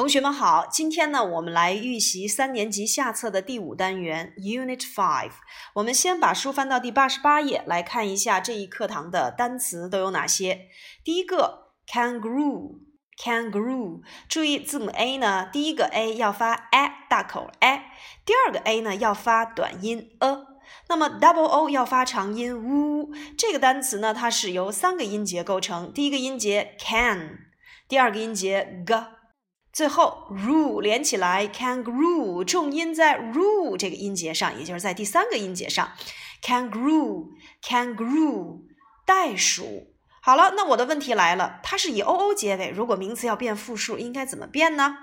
同学们好，今天呢，我们来预习三年级下册的第五单元 Unit Five。我们先把书翻到第八十八页，来看一下这一课堂的单词都有哪些。第一个 kangaroo，kangaroo，注意字母 A 呢，第一个 A 要发 a 大口 a，第二个 A 呢要发短音 a，那么 double o 要发长音 u。这个单词呢，它是由三个音节构成，第一个音节 can，第二个音节 g。最后，ru 连起来，kangaroo，重音在 ru 这个音节上，也就是在第三个音节上，kangaroo，kangaroo，袋鼠。好了，那我的问题来了，它是以 o o 结尾，如果名词要变复数，应该怎么变呢？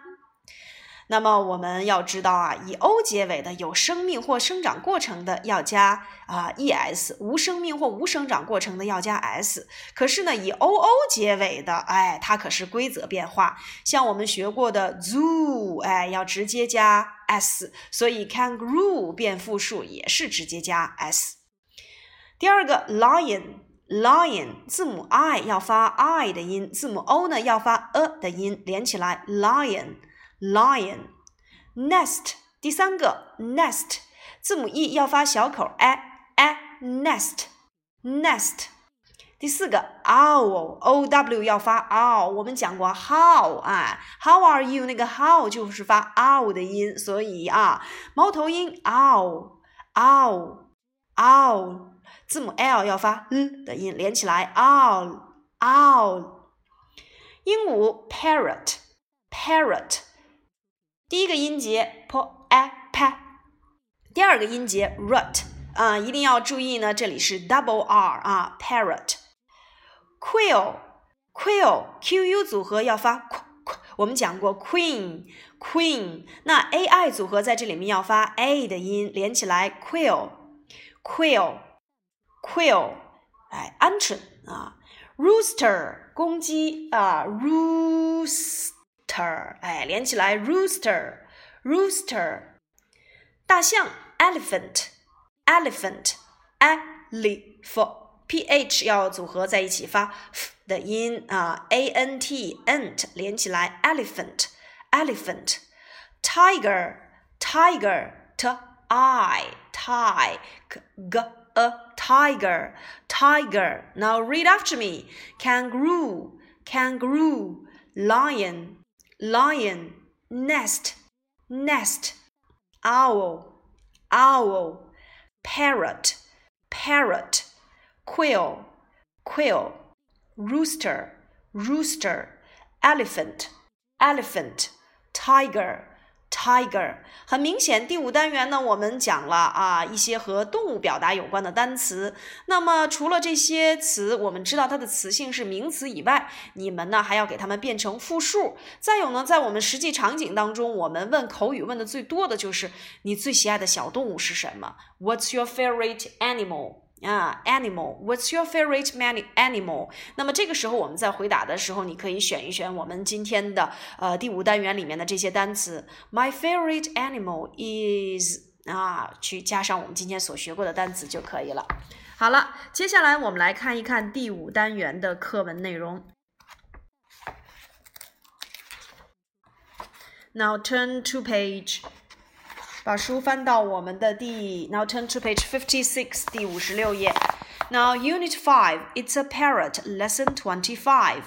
那么我们要知道啊，以 o 结尾的有生命或生长过程的要加啊 es，无生命或无生长过程的要加 s。可是呢，以 oo 结尾的，哎，它可是规则变化。像我们学过的 zoo，哎，要直接加 s，所以 kangaroo 变复数也是直接加 s。第二个 lion，lion 字母 i 要发 i 的音，字母 o 呢要发 a 的音，连起来 lion。Lion nest 第三个 nest 字母 e 要发小口 a a nest nest 第四个 owl o w 要发 ow 我们讲过 how 啊 how are you 那个 how 就是发 ow 的音，所以啊猫头鹰 ow ow ow 字母 l 要发 l 的音，连起来 owl owl 鹦鹉 parrot parrot 第一个音节 p a p，第二个音节 rut 啊，一定要注意呢，这里是 double r 啊，parrot。quill quill q u 组合要发 q q，我们讲过 queen queen，那 a i 组合在这里面要发 a 的音，连起来 quill quill quill，哎，鹌鹑啊，rooster 公鸡啊，roost ，roost。哎，连起来，rooster，rooster，大象，elephant，elephant，elephant，ph 要组合在一起发 f 的音啊，a n t，ant，连起来，elephant，elephant，tiger，tiger，t i，tig，g a tiger，tiger。Now read after me. Kangaroo, kangaroo, lion lion, nest, nest, owl, owl, parrot, parrot, quill, quill, rooster, rooster, elephant, elephant, tiger, Tiger，很明显，第五单元呢，我们讲了啊一些和动物表达有关的单词。那么除了这些词，我们知道它的词性是名词以外，你们呢还要给它们变成复数。再有呢，在我们实际场景当中，我们问口语问的最多的就是你最喜爱的小动物是什么？What's your favorite animal？啊，animal，What's your favorite many animal？那么这个时候我们在回答的时候，你可以选一选我们今天的呃第五单元里面的这些单词。My favorite animal is 啊，去加上我们今天所学过的单词就可以了。好了，接下来我们来看一看第五单元的课文内容。Now turn to page. 把书翻到我们的第，Now turn to page fifty-six，第五十六页。Now Unit Five, It's a Parrot, Lesson twenty-five.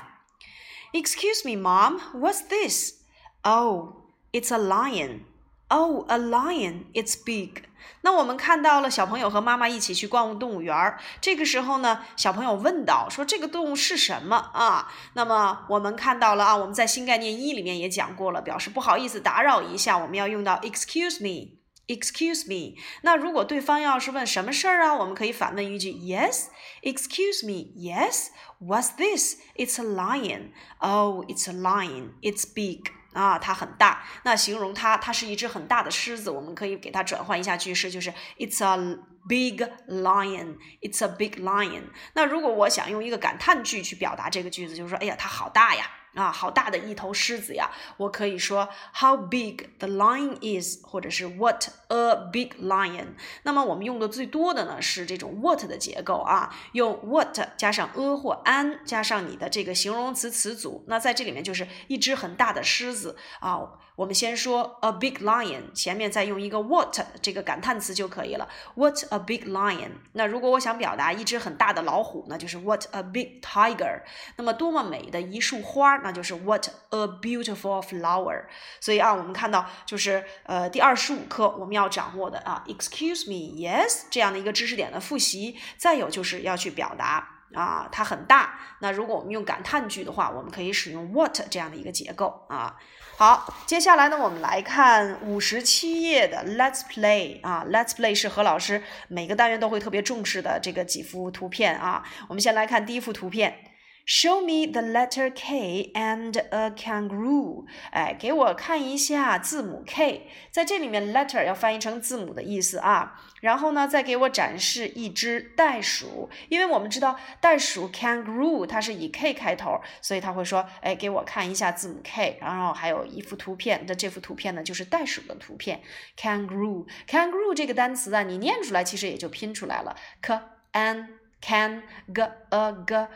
Excuse me, Mom, what's this? Oh, it's a lion. Oh, a lion. It's big. 那我们看到了小朋友和妈妈一起去逛动物园儿。这个时候呢，小朋友问到说：“这个动物是什么啊？”那么我们看到了啊，我们在新概念一里面也讲过了，表示不好意思打扰一下，我们要用到 excuse me。 Excuse me。那如果对方要是问什么事儿啊，我们可以反问一句：Yes, excuse me. Yes, what's this? It's a lion. Oh, it's a lion. It's big. 啊，它很大。那形容它，它是一只很大的狮子，我们可以给它转换一下句式，就是 It's a big lion. It's a big lion. 那如果我想用一个感叹句去表达这个句子，就是说，哎呀，它好大呀。啊，好大的一头狮子呀！我可以说 How big the lion is，或者是 What a big lion。那么我们用的最多的呢是这种 what 的结构啊，用 what 加上 a 或 an 加上你的这个形容词词组。那在这里面就是一只很大的狮子啊。我们先说 a big lion，前面再用一个 what 这个感叹词就可以了。What a big lion！那如果我想表达一只很大的老虎，那就是 What a big tiger！那么多么美的一束花，那就是 What a beautiful flower！所以啊，我们看到就是呃第二十五课我们要掌握的啊，Excuse me，Yes 这样的一个知识点的复习。再有就是要去表达。啊，它很大。那如果我们用感叹句的话，我们可以使用 what 这样的一个结构啊。好，接下来呢，我们来看五十七页的 Let's Play 啊，Let's Play 是何老师每个单元都会特别重视的这个几幅图片啊。我们先来看第一幅图片。Show me the letter K and a kangaroo。哎，给我看一下字母 K，在这里面 letter 要翻译成字母的意思啊。然后呢，再给我展示一只袋鼠，因为我们知道袋鼠 kangaroo 它是以 K 开头，所以他会说，哎，给我看一下字母 K。然后还有一幅图片，那这幅图片呢就是袋鼠的图片，kangaroo。kangaroo 这个单词啊，你念出来其实也就拼出来了，k an。can g a g r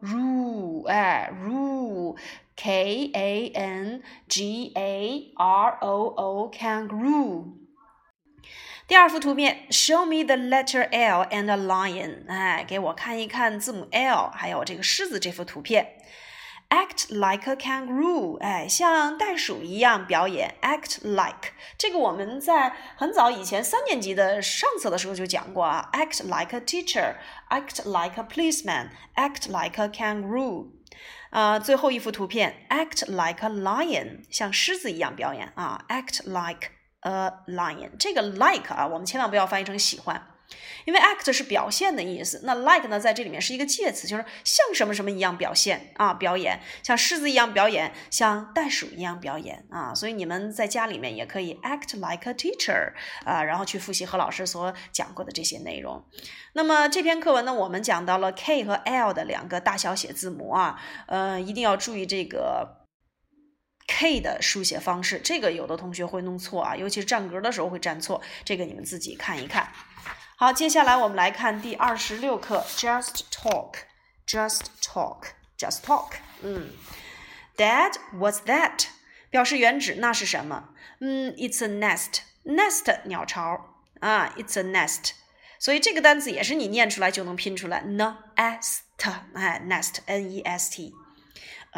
ru 哎 ru k a n g a r o o kangaroo。第二幅图片，Show me the letter L and a lion。哎，给我看一看字母 L，还有这个狮子这幅图片。 Act like a kangaroo，哎，像袋鼠一样表演。Act like 这个我们在很早以前三年级的上册的时候就讲过啊。Act like a teacher，act like a policeman，act like a kangaroo。啊，最后一幅图片，Act like a lion，像狮子一样表演啊。Act like a lion，这个 like 啊，我们千万不要翻译成喜欢。因为 act 是表现的意思，那 like 呢，在这里面是一个介词，就是像什么什么一样表现啊，表演，像狮子一样表演，像袋鼠一样表演啊，所以你们在家里面也可以 act like a teacher 啊，然后去复习何老师所讲过的这些内容。那么这篇课文呢，我们讲到了 K 和 L 的两个大小写字母啊，呃，一定要注意这个 K 的书写方式，这个有的同学会弄错啊，尤其是占格的时候会占错，这个你们自己看一看。好，接下来我们来看第二十六课，Just talk，Just talk，Just talk。嗯，Dad，What's that？表示原指那是什么？嗯，It's a nest，nest 鸟巢啊，It's a nest。所以这个单词也是你念出来就能拼出来，nest，哎，nest，n-e-s-t，a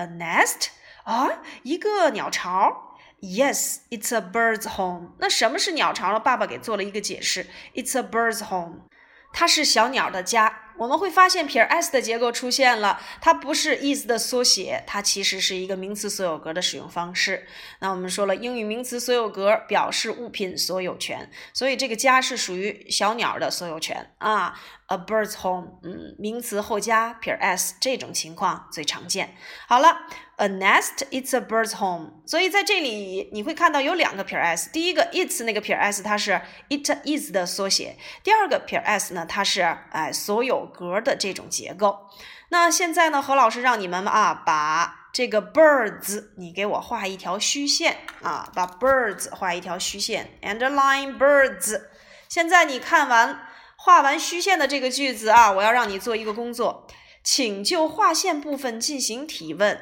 nest 啊，一个鸟巢。 Yes, it's a bird's home. 那什么是鸟巢呢？爸爸给做了一个解释。It's a bird's home. 它是小鸟的家。我们会发现撇 s 的结构出现了，它不是 is 的缩写，它其实是一个名词所有格的使用方式。那我们说了，英语名词所有格表示物品所有权，所以这个家是属于小鸟的所有权啊。A bird's home，嗯，名词后加撇 s 这种情况最常见。好了，a nest，it's a bird's home。所以在这里你会看到有两个撇 s，第一个 it's 那个撇 s 它是 it is 的缩写，第二个撇 s 呢它是哎所有。格的这种结构，那现在呢？何老师让你们啊，把这个 birds，你给我画一条虚线啊，把 birds 画一条虚线，underline birds。现在你看完画完虚线的这个句子啊，我要让你做一个工作，请就划线部分进行提问，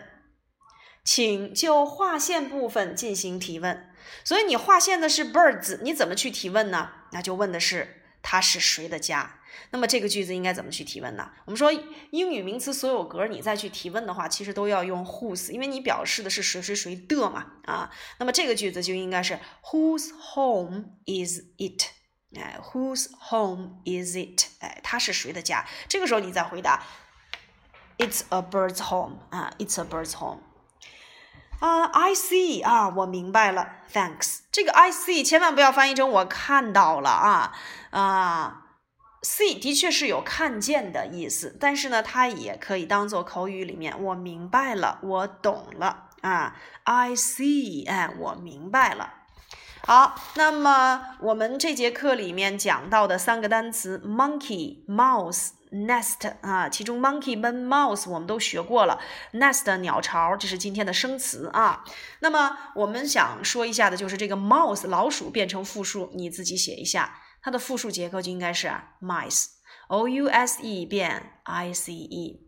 请就划线部分进行提问。所以你划线的是 birds，你怎么去提问呢？那就问的是它是谁的家？那么这个句子应该怎么去提问呢？我们说英语名词所有格，你再去提问的话，其实都要用 whose，因为你表示的是谁谁谁的嘛啊。那么这个句子就应该是 Whose home is it？哎，Whose home is it？哎，它是谁的家？这个时候你再回答，It's a bird's home 啊，It's a bird's home 啊，I see 啊，我明白了，Thanks。这个 I see 千万不要翻译成我看到了啊啊。see 的确是有看见的意思，但是呢，它也可以当做口语里面我明白了，我懂了啊。I see，哎，我明白了。好，那么我们这节课里面讲到的三个单词：monkey、mouse、nest 啊，其中 monkey 跟 mouse 我们都学过了，nest 鸟巢，这是今天的生词啊。那么我们想说一下的就是这个 mouse 老鼠变成复数，你自己写一下，它的复数结构就应该是 mice，o u s e 变 i c e。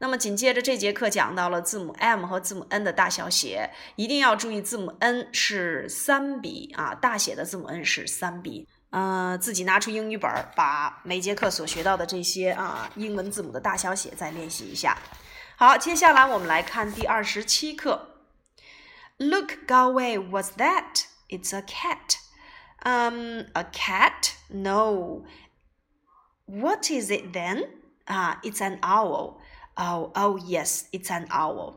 那么紧接着这节课讲到了字母 M 和字母 N 的大小写，一定要注意字母 N 是三笔啊，大写的字母 N 是三笔。嗯，自己拿出英语本，把每节课所学到的这些啊英文字母的大小写再练习一下。好，接下来我们来看第二十七课。Look, Galway, what's that? It's a cat. Um, a cat? No. What is it then? Ah, it's an owl. Oh, oh, yes, it's an owl.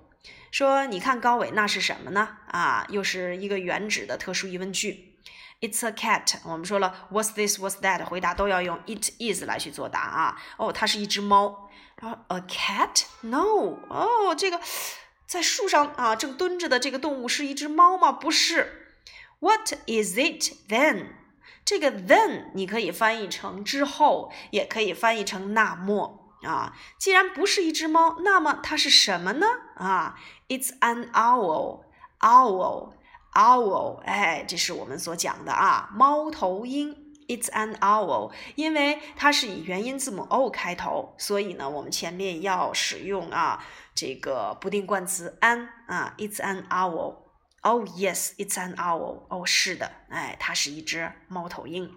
说，你看高伟，那是什么呢？啊，又是一个原指的特殊疑问句。It's a cat。我们说了，What's this? What's that? 回答都要用 it is 来去作答啊。哦，它是一只猫。然后，a cat? No。哦，这个在树上啊正蹲着的这个动物是一只猫吗？不是。What is it then？这个 then 你可以翻译成之后，也可以翻译成那么。啊，既然不是一只猫，那么它是什么呢？啊，It's an owl，owl，owl，哎，这是我们所讲的啊，猫头鹰。It's an owl，因为它是以元音字母 o 开头，所以呢，我们前面要使用啊这个不定冠词 an 啊。It's an owl。Oh yes，it's an owl。哦，是的，哎，它是一只猫头鹰。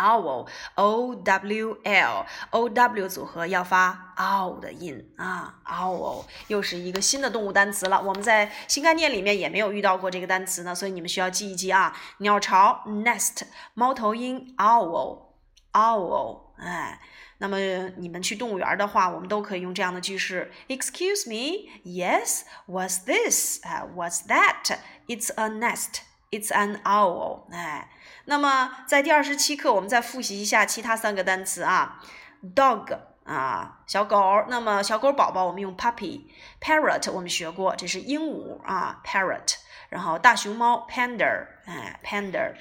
Owl o w l o w 组合要发 ow 的音啊，owl 又是一个新的动物单词了。我们在新概念里面也没有遇到过这个单词呢，所以你们需要记一记啊。鸟巢 nest，猫头鹰 owl owl，哎，那么你们去动物园的话，我们都可以用这样的句式：Excuse me，Yes，What's this？哎，What's that？It's a nest。It's an owl，哎，那么在第二十七课，我们再复习一下其他三个单词啊，dog 啊，小狗，那么小狗宝宝我们用 puppy，parrot 我们学过，这是鹦鹉啊，parrot，然后大熊猫 panda，哎，panda，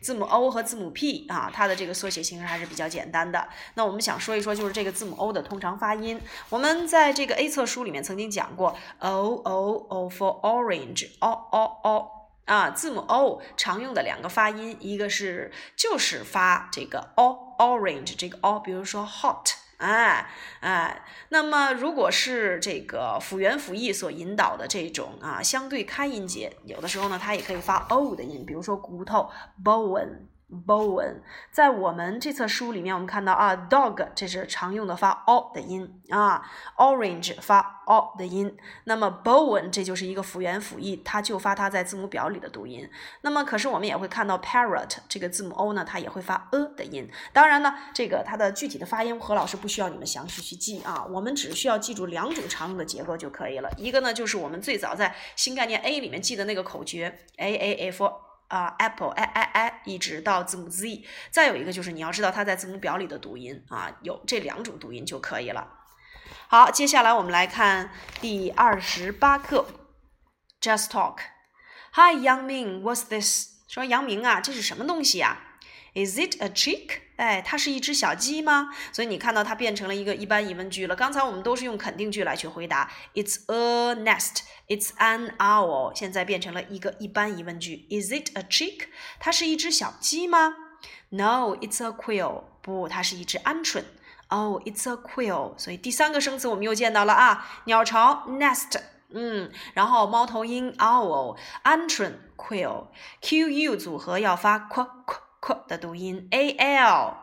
字母 O 和字母 P 啊，它的这个缩写形式还是比较简单的。那我们想说一说，就是这个字母 O 的通常发音，我们在这个 A 册书里面曾经讲过，O O O for orange，O O O。啊，字母 o 常用的两个发音，一个是就是发这个 o，orange 这个 o，比如说 hot，哎哎，那么如果是这个辅元辅义所引导的这种啊相对开音节，有的时候呢它也可以发 o 的音，比如说骨头 bone。bone，在我们这册书里面，我们看到啊，dog 这是常用的发 o 的音啊，orange 发 o 的音。那么 bone 这就是一个辅元辅义，它就发它在字母表里的读音。那么可是我们也会看到 parrot 这个字母 o 呢，它也会发 a 的音。当然呢，这个它的具体的发音，何老师不需要你们详细去记啊，我们只需要记住两种常用的结构就可以了。一个呢，就是我们最早在新概念 A 里面记的那个口诀 a a f。啊，apple i i i 一直到字母 z，再有一个就是你要知道它在字母表里的读音啊，有这两种读音就可以了。好，接下来我们来看第二十八课，Just Talk。Hi, Yang Ming, what's this？说杨明啊，这是什么东西呀？Is it a chick？哎，它是一只小鸡吗？所以你看到它变成了一个一般疑问句了。刚才我们都是用肯定句来去回答，It's a nest. It's an owl. 现在变成了一个一般疑问句，Is it a chick？它是一只小鸡吗？No, it's a quail. 不，它是一只鹌鹑。Oh, it's a quail. 所以第三个生词我们又见到了啊，鸟巢 nest，嗯，然后猫头鹰 owl，鹌鹑 quail，Q U 组合要发 qu qu。的读音 a l，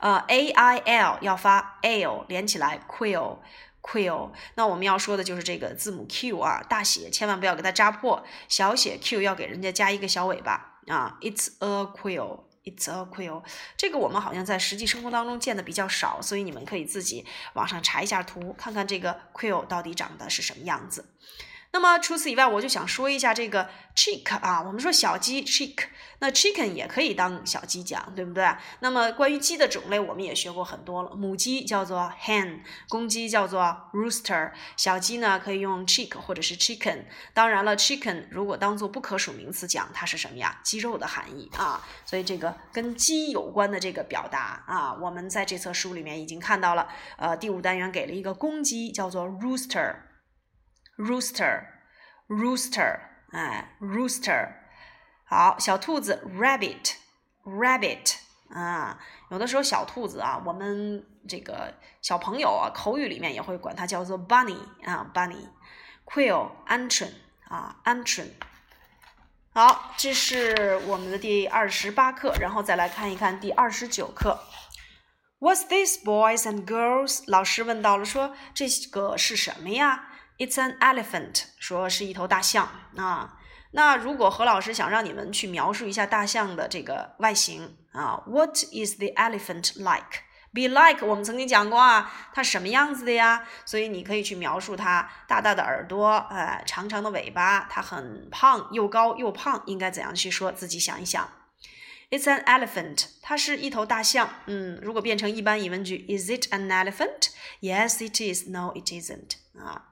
呃 a i l 要发 l 连起来 quill quill。那我们要说的就是这个字母 q 啊，大写千万不要给它扎破，小写 q 要给人家加一个小尾巴啊。It's a quill, it's a quill。这个我们好像在实际生活当中见的比较少，所以你们可以自己网上查一下图，看看这个 quill 到底长得是什么样子。那么除此以外，我就想说一下这个 chick 啊，我们说小鸡 chick，那 chicken 也可以当小鸡讲，对不对？那么关于鸡的种类，我们也学过很多了。母鸡叫做 hen，公鸡叫做 rooster，小鸡呢可以用 chick 或者是 chicken。当然了，chicken 如果当做不可数名词讲，它是什么呀？鸡肉的含义啊。所以这个跟鸡有关的这个表达啊，我们在这册书里面已经看到了。呃，第五单元给了一个公鸡，叫做 rooster。rooster，rooster，哎，rooster，好，小兔子 rabbit，rabbit，啊，有的时候小兔子啊，我们这个小朋友啊，口语里面也会管它叫做 bunny 啊，bunny，quail，鹌鹑啊，鹌鹑。好，这是我们的第二十八课，然后再来看一看第二十九课。What's this, boys and girls？老师问到了，说这个是什么呀？It's an elephant，说是一头大象啊。那如果何老师想让你们去描述一下大象的这个外形啊，What is the elephant like? Be like，我们曾经讲过啊，它什么样子的呀？所以你可以去描述它大大的耳朵，呃，长长的尾巴，它很胖，又高又胖，应该怎样去说？自己想一想。It's an elephant，它是一头大象。嗯，如果变成一般疑问句，Is it an elephant? Yes, it is. No, it isn't. 啊。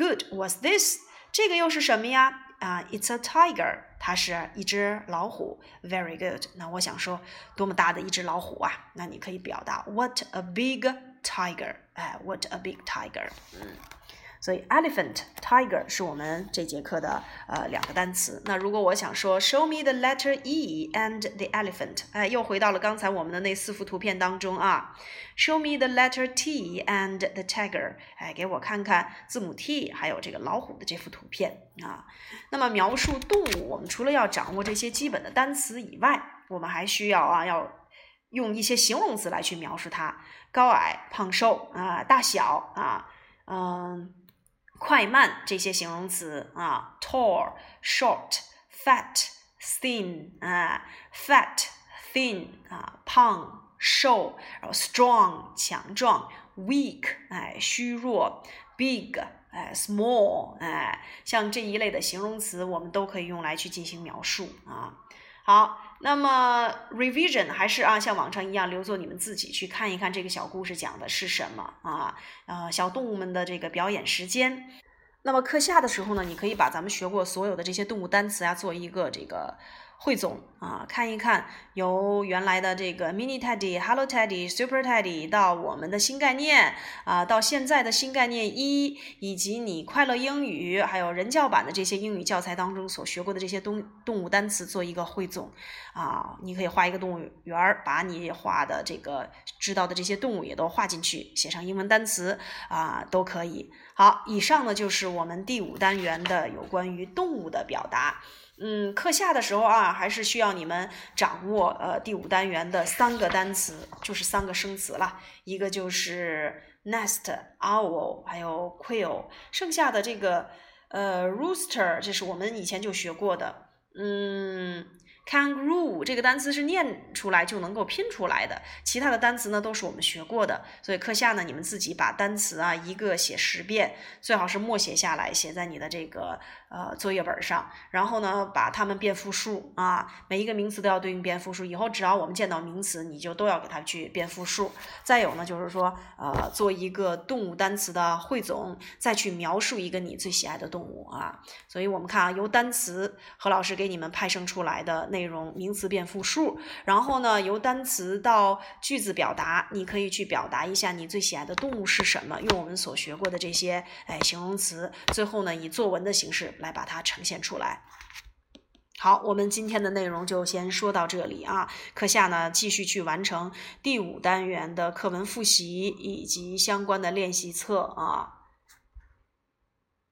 Good, was this？这个又是什么呀？啊，It's a tiger，它是一只老虎。Very good。那我想说，多么大的一只老虎啊？那你可以表达 What a big tiger！哎，What a big tiger！嗯。所以，elephant、tiger 是我们这节课的呃两个单词。那如果我想说，show me the letter E and the elephant，哎，又回到了刚才我们的那四幅图片当中啊。Show me the letter T and the tiger，哎，给我看看字母 T 还有这个老虎的这幅图片啊。那么描述动物，我们除了要掌握这些基本的单词以外，我们还需要啊要用一些形容词来去描述它：高矮、胖瘦啊、大小啊，嗯。快慢这些形容词啊，tall、short、fat、thin 啊，fat、thin 啊，胖、瘦，然后 strong 强壮，weak 哎虚弱，big 哎 small 哎，像这一类的形容词，我们都可以用来去进行描述啊。好，那么 revision 还是啊，像往常一样留作你们自己去看一看这个小故事讲的是什么啊？呃，小动物们的这个表演时间。那么课下的时候呢，你可以把咱们学过所有的这些动物单词啊，做一个这个。汇总啊，看一看由原来的这个 Mini Teddy、Hello Teddy、Super Teddy 到我们的新概念啊，到现在的新概念一，以及你快乐英语还有人教版的这些英语教材当中所学过的这些动动物单词做一个汇总啊，你可以画一个动物园儿，把你画的这个知道的这些动物也都画进去，写上英文单词啊，都可以。好，以上呢就是我们第五单元的有关于动物的表达。嗯，课下的时候啊，还是需要你们掌握呃第五单元的三个单词，就是三个生词了，一个就是 nest、owl，还有 quail，剩下的这个呃 rooster，这是我们以前就学过的，嗯。Kangaroo 这个单词是念出来就能够拼出来的，其他的单词呢都是我们学过的，所以课下呢你们自己把单词啊一个写十遍，最好是默写下来，写在你的这个呃作业本上，然后呢把它们变复数啊，每一个名词都要对应变复数，以后只要我们见到名词，你就都要给它去变复数。再有呢就是说呃做一个动物单词的汇总，再去描述一个你最喜爱的动物啊。所以我们看啊，由单词何老师给你们派生出来的。内容名词变复数，然后呢，由单词到句子表达，你可以去表达一下你最喜爱的动物是什么，用我们所学过的这些哎形容词，最后呢以作文的形式来把它呈现出来。好，我们今天的内容就先说到这里啊，课下呢继续去完成第五单元的课文复习以及相关的练习册啊。